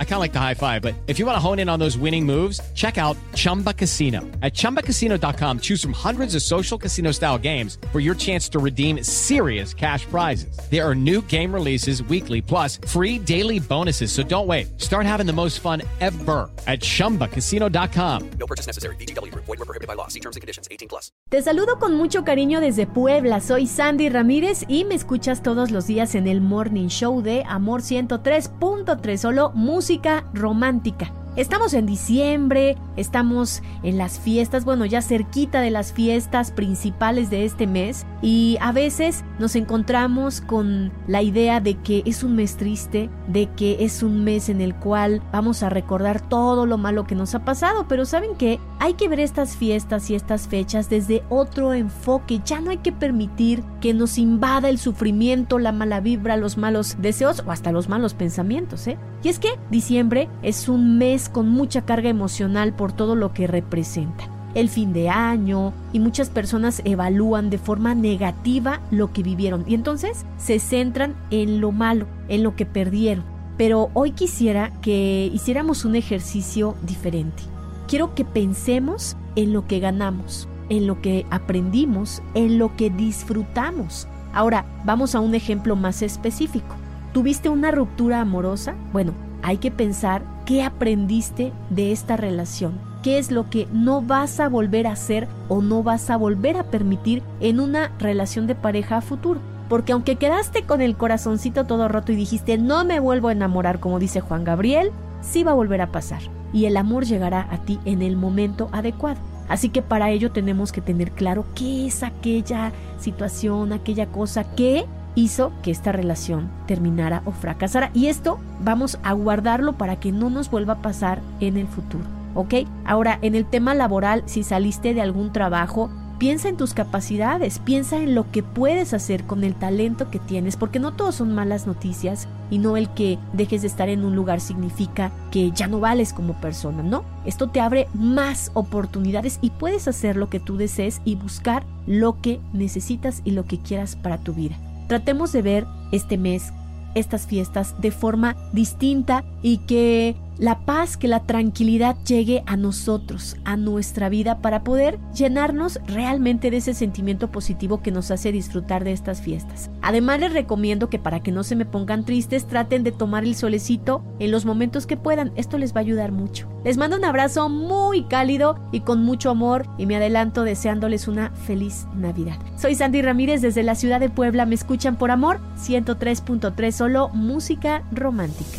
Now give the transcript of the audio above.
I kind of like the high five, but if you want to hone in on those winning moves, check out Chumba Casino. At ChumbaCasino.com, choose from hundreds of social casino style games for your chance to redeem serious cash prizes. There are new game releases weekly, plus free daily bonuses. So don't wait. Start having the most fun ever at ChumbaCasino.com. No purchase necessary. BGW. Void were prohibited by law. See terms and conditions. 18 plus. Te saludo con mucho cariño desde Puebla. Soy Sandy Ramírez y me escuchas todos los días en el Morning Show de Amor 103.3, solo música romántica. Estamos en diciembre, estamos en las fiestas, bueno, ya cerquita de las fiestas principales de este mes y a veces nos encontramos con la idea de que es un mes triste, de que es un mes en el cual vamos a recordar todo lo malo que nos ha pasado, pero ¿saben qué? Hay que ver estas fiestas y estas fechas desde otro enfoque, ya no hay que permitir que nos invada el sufrimiento, la mala vibra, los malos deseos o hasta los malos pensamientos, ¿eh? Y es que diciembre es un mes con mucha carga emocional por todo lo que representa. El fin de año y muchas personas evalúan de forma negativa lo que vivieron y entonces se centran en lo malo, en lo que perdieron. Pero hoy quisiera que hiciéramos un ejercicio diferente. Quiero que pensemos en lo que ganamos, en lo que aprendimos, en lo que disfrutamos. Ahora, vamos a un ejemplo más específico. ¿Tuviste una ruptura amorosa? Bueno, hay que pensar qué aprendiste de esta relación, qué es lo que no vas a volver a hacer o no vas a volver a permitir en una relación de pareja a futuro. Porque aunque quedaste con el corazoncito todo roto y dijiste no me vuelvo a enamorar como dice Juan Gabriel, sí va a volver a pasar y el amor llegará a ti en el momento adecuado. Así que para ello tenemos que tener claro qué es aquella situación, aquella cosa que hizo que esta relación terminara o fracasara. Y esto vamos a guardarlo para que no nos vuelva a pasar en el futuro. ¿Ok? Ahora, en el tema laboral, si saliste de algún trabajo, piensa en tus capacidades, piensa en lo que puedes hacer con el talento que tienes, porque no todos son malas noticias y no el que dejes de estar en un lugar significa que ya no vales como persona, ¿no? Esto te abre más oportunidades y puedes hacer lo que tú desees y buscar lo que necesitas y lo que quieras para tu vida. Tratemos de ver este mes, estas fiestas de forma distinta y que la paz, que la tranquilidad llegue a nosotros, a nuestra vida, para poder llenarnos realmente de ese sentimiento positivo que nos hace disfrutar de estas fiestas. Además les recomiendo que para que no se me pongan tristes, traten de tomar el solecito en los momentos que puedan. Esto les va a ayudar mucho. Les mando un abrazo muy cálido y con mucho amor y me adelanto deseándoles una feliz Navidad. Soy Sandy Ramírez desde la ciudad de Puebla. Me escuchan por amor 103.3 solo música romántica